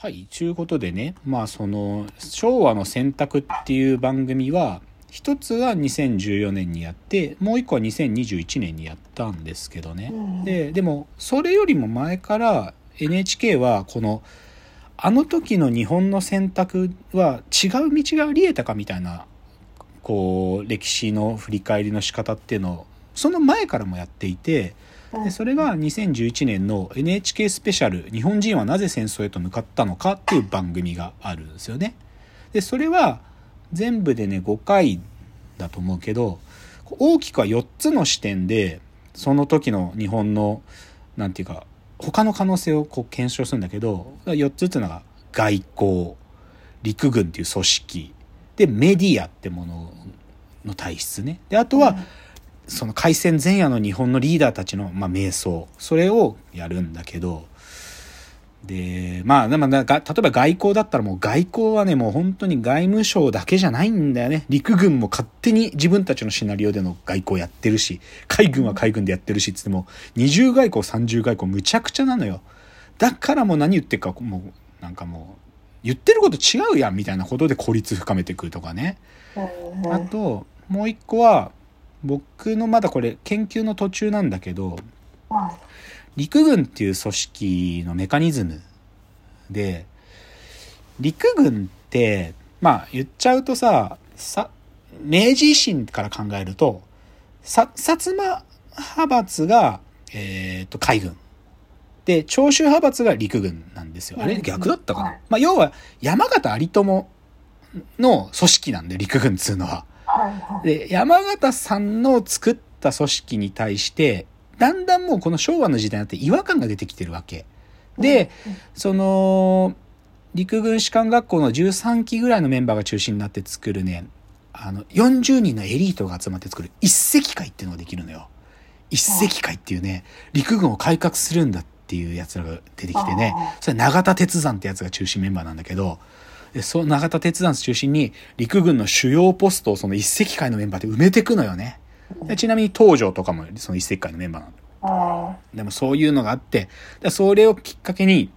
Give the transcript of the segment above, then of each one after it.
はい、ちゅうことでね、まあその、昭和の選択っていう番組は、一つは2014年にやって、もう一個は2021年にやったんですけどね。うんで、でも、それよりも前から NHK は、この、あの時の日本の選択は違う道があり得たかみたいな、こう、歴史の振り返りの仕方っていうのを、その前からもやっていて、でそれが2011年の NHK スペシャル「日本人はなぜ戦争へと向かったのか」っていう番組があるんですよね。でそれは全部でね5回だと思うけど大きくは4つの視点でその時の日本のなんていうか他の可能性をこう検証するんだけど4つっていうのが外交陸軍っていう組織でメディアってものの体質ね。であとは、その開戦前夜の日本のリーダーたちの、まあ、瞑想。それをやるんだけど。でまあでもなんか例えば外交だったらもう外交はねもう本当に外務省だけじゃないんだよね。陸軍も勝手に自分たちのシナリオでの外交やってるし海軍は海軍でやってるしっつっても二重外交三重外交むちゃくちゃなのよ。だからもう何言ってるかもうなんかもう言ってること違うやんみたいなことで孤立深めてくるとかね。うんあともう一個は僕のまだこれ研究の途中なんだけど陸軍っていう組織のメカニズムで陸軍ってまあ言っちゃうとささ明治維新から考えるとさ薩摩派閥が、えー、と海軍。で長州派閥が陸軍なんですよ。あれうん逆だったかな、はい。まあ、要は山形有朋の組織なんで陸軍っつうのは。で山形さんの作った組織に対してだんだんもうこの昭和の時代になって違和感が出てきてるわけ。で、その陸軍士官学校の13期ぐらいのメンバーが中心になって作るねあの40人のエリートが集まって作る一石会っていうのができるのよ。一石会っていうね陸軍を改革するんだっていうやつらが出てきてね。あそれ永田鉄山ってやつが中心メンバーなんだけどでそう永田鉄山中心に陸軍の主要ポストをその一石会のメンバーで埋めていくのよね。でちなみに東条とかもその一石会のメンバーなのあでもそういうのがあって、でそれをきっかけに、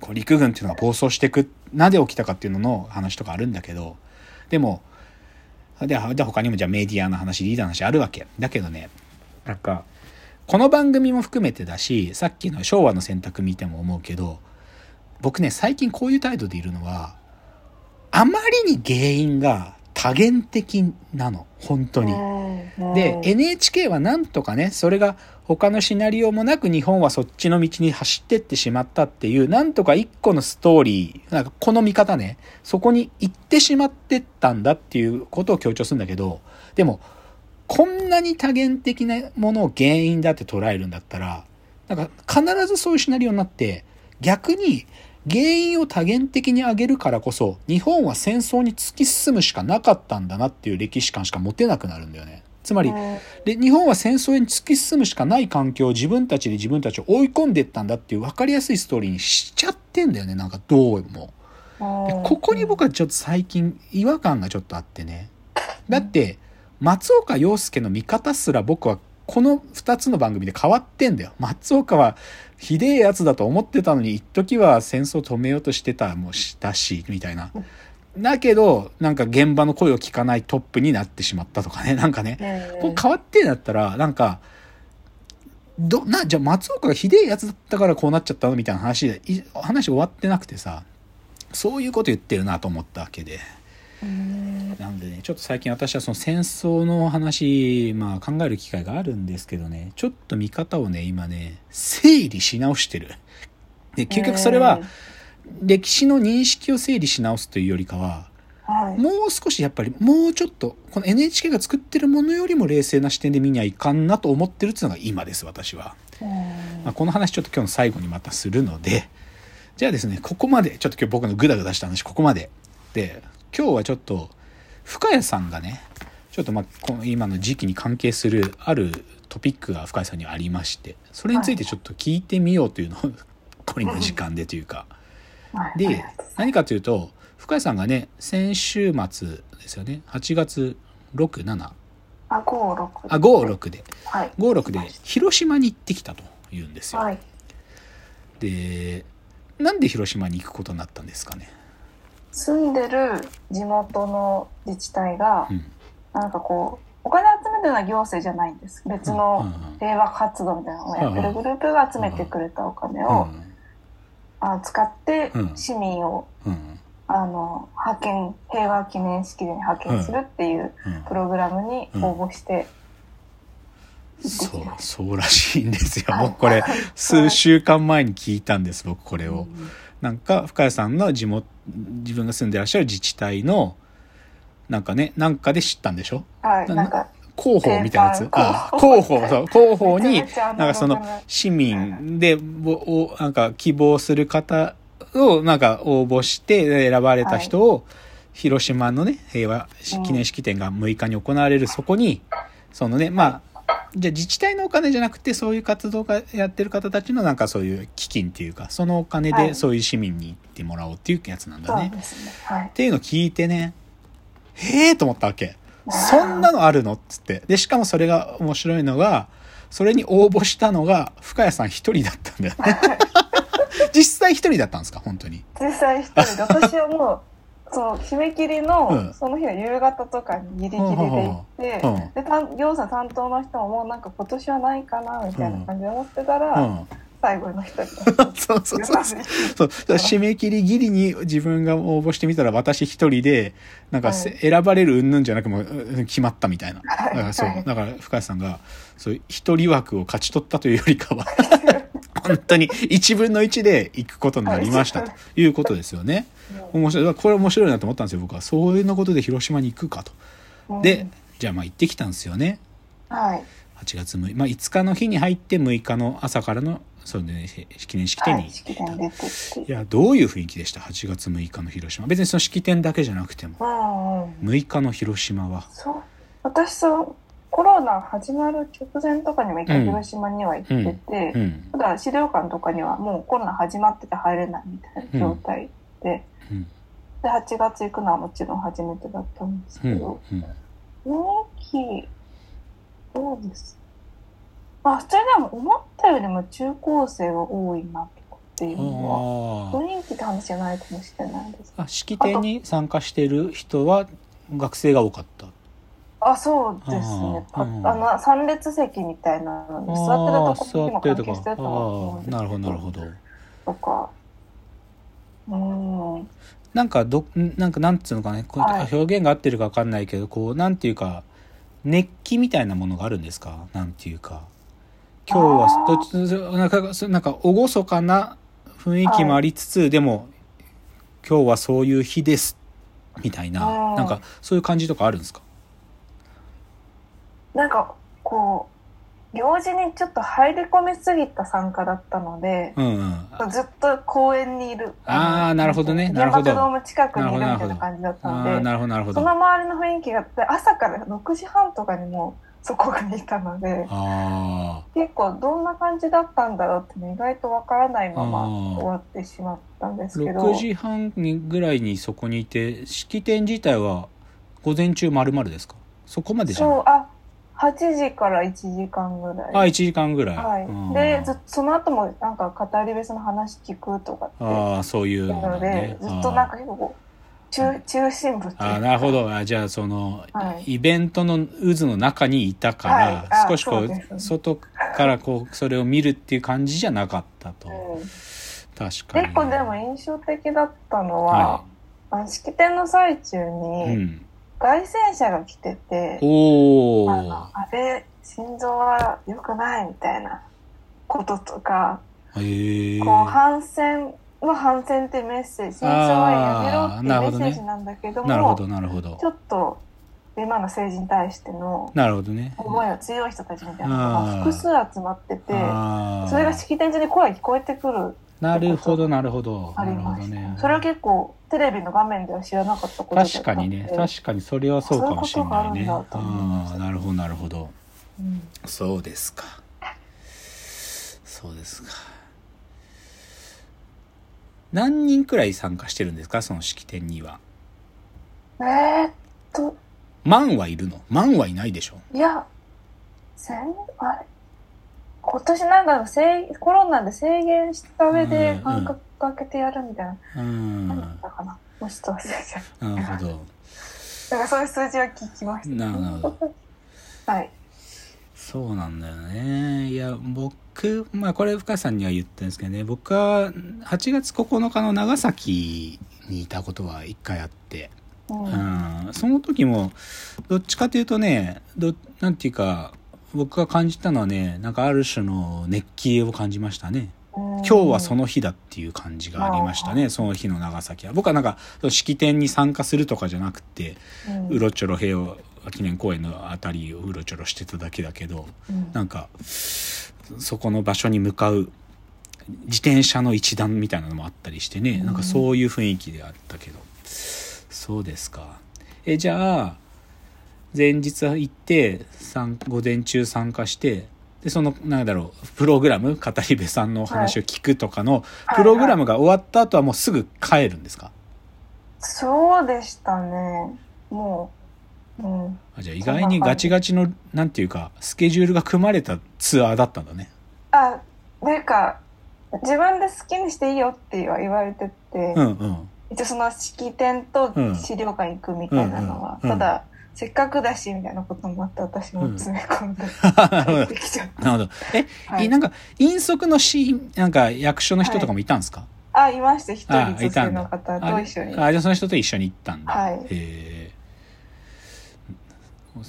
こう陸軍っていうのが暴走していく、なぜ起きたかっていうのの話とかあるんだけど、でも、で、で他にもじゃあメディアの話、リーダーの話あるわけ。だけどね、なんか、この番組も含めてだし、さっきの昭和の選択見ても思うけど、僕ね、最近こういう態度でいるのは、あまりに原因が多元的なの、本当に。で NHK はなんとかねそれが他のシナリオもなく日本はそっちの道に走ってってしまったっていうなんとか一個のストーリーなんかこの見方ねそこに行ってしまってったんだっていうことを強調するんだけどでもこんなに多元的なものを原因だって捉えるんだったらなんか必ずそういうシナリオになって逆に原因を多元的に挙げるからこそ日本は戦争に突き進むしかなかったんだなっていう歴史観しか持てなくなるんだよね。つまりで日本は戦争に突き進むしかない環境を自分たちで自分たちを追い込んでったんだっていう分かりやすいストーリーにしちゃってんだよねなんかどうも。でここに僕はちょっと最近違和感がちょっとあってねだって松岡洋介の見方すら僕はこの2つの番組で変わってんだよ。松岡はひでえやつだと思ってたのに一時は戦争止めようとしてたもしたしみたいな。だけどなんか現場の声を聞かないトップになってしまったとかね。なんかね。これ変わってんだったらなんかどなじゃあ松岡がひでえやつだったからこうなっちゃったの？みたいな話でい話終わってなくてさ。そういうこと言ってるなと思ったわけでなんでねちょっと最近私はその戦争の話、まあ、考える機会があるんですけどねちょっと見方をね今ね整理し直してる。で究極それは歴史の認識を整理し直すというよりかははい。もう少しやっぱりもうちょっとこの NHK が作ってるものよりも冷静な視点で見にはいかんなと思ってるっていうのが今です私は、まあ、この話ちょっと今日の最後にまたするのでじゃあですねここまでちょっと今日僕のグダグダした話ここまで。で今日はちょっと深谷さんがねちょっとまあこの今の時期に関係するあるトピックが深谷さんにありましてそれについてちょっと聞いてみようというのをこれの時間でというか。で何かというと深谷さんがね先週末ですよね8月67あ五六。あ56で。はい。56で広島に行ってきたというんですよ。はい。でなんで広島に行くことになったんですかね。住んでる地元の自治体がうん。なんかこうお金集めてるのは行政じゃないんです。別の平和活動みたいなのをやってるグループが集めてくれたお金を、あ使ってうん。市民をうん。あの派遣平和記念式典に派遣するっていううん。プログラムに応募してそう、そうらしいんですよ。はい。僕これ、数週間前に聞いたんです、僕これを。うんなんか、深谷さんの地元、自分が住んでらっしゃる自治体の、なんかね、なんかで知ったんでしょ？はいなんか広報みたいなやつ？あ広報、そう、広報にななんかその、市民で、ぼおなんか希望する方を、なんか応募して選ばれた人を、広島のね、平和記念式典が6日に行われる、そこに、そのね、まあ、じゃあ自治体のお金じゃなくて、そういう活動がやってる方たちのなんかそういう基金っていうか、そのお金はいでそういう市民に行ってもらおうっていうやつなんだね。はいっていうのを聞いてね、へえと思ったわけ。そんなのあるのっつって。で、しかもそれが面白いのが、それに応募したのが深谷さん一人だったんだよね。実際一人だったんですか？本当に。実際一人で私はもうその締め切りうんのその日の夕方とかにギリギリで行って、うんで担行政担当の人ももうなんか今年はないかなみたいな感じで思ってたら、うん。最後の一人 そうそうそうそう。そう締め切りギリに自分が応募してみたら私一人で、なんか選ばれる云々じゃなくもううん決まったみたいな。だはいからそうはい。だから深谷さんが、一人枠を勝ち取ったというよりかは、本当に1分の1で行くことになりましたということですよね。面白い。これ面白いなと思ったんですよ、僕は。そういうのことで広島に行くかと。うんで、じゃあまあ行ってきたんですよね。はい8月6日。まあ5日の日に入って6日の朝からの、そうね、記念式典にはい式典出てっていや、どういう雰囲気でした ?8 月6日の広島。別にその式典だけじゃなくても。うんうん6日の広島は。そう私そうコロナ始まる直前とかにも一回広島には行ってて、うん。ただ資料館とかにはもうコロナ始まってて入れないみたいな状態で、うん。で8月行くのはもちろん初めてだったんですうん。けど、うん。雰囲気どうです？まあ普通にでも思ったよりも中高生が多いなとかっていうのはあ雰囲気って話じゃないかもしれないですあ。あ、式典に参加してる人は学生が多かった。あそうですねパあの三列席みたいなので座ってるとこ座ってるとこなるほど、なるほど。とかうんなんかど、なんかなんつうのかね、こうはい。表現が合ってるかわかんないけど、こう、なんていうか、熱気みたいなものがあるんですか？なんていうか。今日は、どっちなんか、そなんか、厳かな雰囲気もありつつ、でも、今日はそういう日です。みたいな、うんなんか、そういう感じとかあるんですか？なんかこう行事にちょっと入り込みすぎた参加だったので、うんうん。ずっと公園にいる。あーなるほどね。なるほど。ドーム近くにいるみたいな感じだったああ、んで。なるほど、なるほど。その周りの雰囲気がで朝から6時半とかにもうそこにいたのであ結構どんな感じだったんだろうってね意外とわからないまま終わってしまったんであ。すけど。6時半にぐらいにそこにいて、式典自体は午前中丸々ですか？そこまでじゃない。そうあ8時から1時間ぐらいあ、1時間ぐらい。はいうんでずその後もなんか語り部の話聞くとかってああ、そういうのなので。ずっとなんか結構中中心部ああ、なるほど。あじゃあ、その、はいイベントの渦の中にいたから、はいあ少しこうそうです外からこう、それを見るっていう感じじゃなかったと。うん確かに。結構でも印象的だったのはは、あの式典の最中い。うにん。凱旋者が来てて、おー。あのあれ心臓は良くないみたいなこととか。こう反戦の反戦ってメッセージ心臓はやめろってメッセージなんだけどもなるほど、なるほどち。ょっと今の政治に対してのなるほどね。思いが強い人たちみたいなのが複数集まっててそれが式典中に声が聞こえてくるなるほど、なるほど。ありました、どね。それは結構テレビの画面では知らなかったこと確かにね、確かにそれはそうかもしれないね。ああなるほど、なるほど。うんそうですか。そうですか。何人くらい参加してるんですか？その式典には。えー、っと万はいるの？万はいないでしょ？いや千あれ今年なんか制コロナで制限した上でうん参加開けてやるみたいな。うん。何だなったかなもうちょっと忘れちゃう。るほど。なんかそういう数字を聞きました。なるほど。はい。そうなんだよね。いや、僕、まあこれ深谷さんには言ったんですけどね、僕は8月9日の長崎にいたことは一回あって、うん。うん、その時も、どっちかというとね、ど、なんていうか、僕が感じたのはね、なんかある種の熱気を感じましたね。今日はその日だっていう感じがありましたね、その日の長崎は。僕はなんか、式典に参加するとかじゃなくて、うろちょろ平和記念公園のあたりをうろちょろしてただけだけど、うんなんか、そこの場所に向かう自転車の一団みたいなのもあったりしてね、うんなんかそういう雰囲気であったけど。そうですか。え、じゃあ、前日行って、参午前中参加して、で、その、なんだろう、プログラム、語り部さんのお話を聞くとかの、はいプログラムが終わった後はもうすぐ帰るんですか、そうでしたね。もう、うん。あじゃあ意外にガチガチの、なんていうか、スケジュールが組まれたツアーだったんだね。あ、なんか、自分で好きにしていいよって言われてて、うんうん。一応その式典とうん資料館行くみたいなのは、うんうんうんただ、せっかくだしみたいなこともあって私も詰め込んでなるほど帰ってきちゃった。なるほど。え、はいいなんか、引率のシーン、なんか役所の人とかもいたんですか、あ、いました。一あ人女性の方あと一緒に。あ、じゃあその人と一緒に行ったんだ。はいへえ。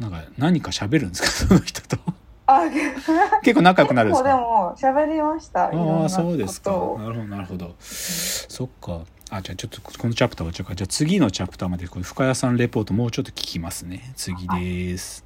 なんか、何か喋るんですか？その人と。あ、結構仲良くなるんです結構でかも喋りました。ああ、なそうですか。なるほど、なるほど。そっか。あ、じゃあちょっとこのチャプターは違うか。じゃあ次のチャプターまでこの深谷さんレポートもうちょっと聞きますね。次です。